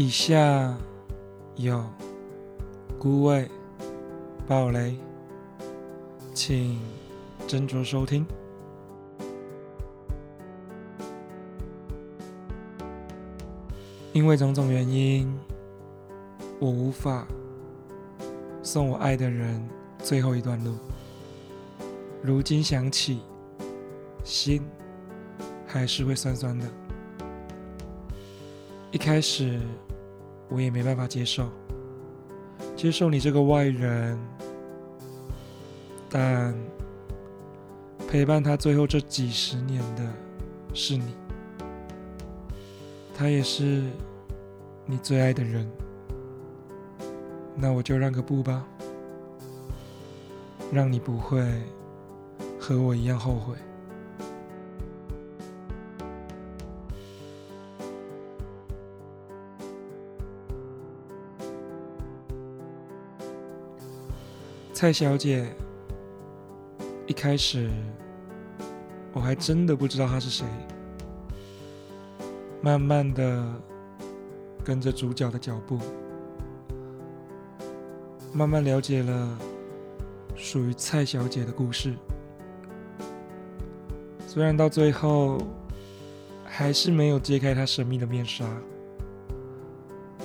以下有孤味、暴雷，请斟酌收听。因为种种原因，我无法送我爱的人最后一段路。如今想起，心还是会酸酸的。一开始。我也没办法接受，接受你这个外人，但陪伴他最后这几十年的是你，他也是你最爱的人，那我就让个步吧，让你不会和我一样后悔。蔡小姐，一开始我还真的不知道她是谁。慢慢的跟着主角的脚步，慢慢了解了属于蔡小姐的故事。虽然到最后还是没有揭开她神秘的面纱，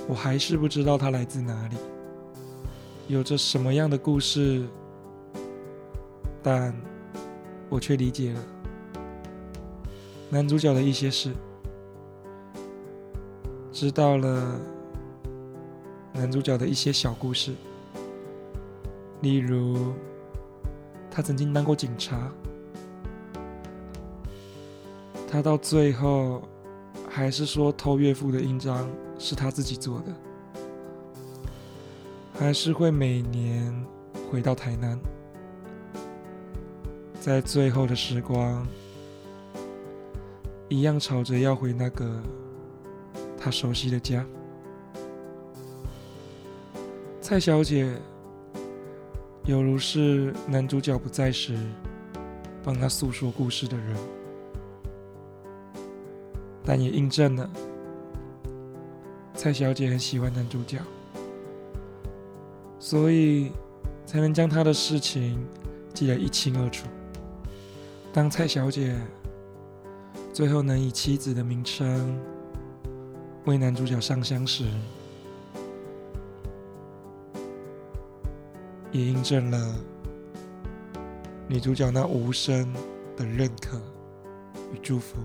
我还是不知道她来自哪里。有着什么样的故事？但我却理解了男主角的一些事，知道了男主角的一些小故事，例如他曾经当过警察，他到最后还是说偷岳父的印章是他自己做的。还是会每年回到台南，在最后的时光，一样吵着要回那个他熟悉的家。蔡小姐犹如是男主角不在时帮他诉说故事的人，但也印证了蔡小姐很喜欢男主角。所以才能将他的事情记得一清二楚。当蔡小姐最后能以妻子的名称为男主角上香时，也印证了女主角那无声的认可与祝福。